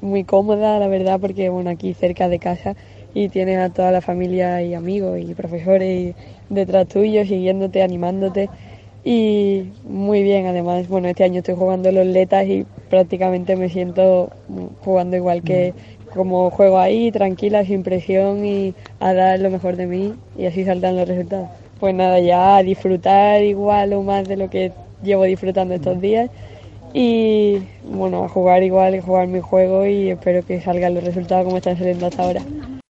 muy cómoda, la verdad, porque bueno, aquí cerca de casa y tienes a toda la familia y amigos y profesores detrás tuyo, siguiéndote, animándote y muy bien además. Bueno, este año estoy jugando los letas y prácticamente me siento jugando igual que como juego ahí, tranquila, sin presión y a dar lo mejor de mí y así saltan los resultados. Pues nada, ya a disfrutar igual o más de lo que llevo disfrutando estos días y bueno, a jugar igual jugar mi juego y espero que salgan los resultados como están saliendo hasta ahora.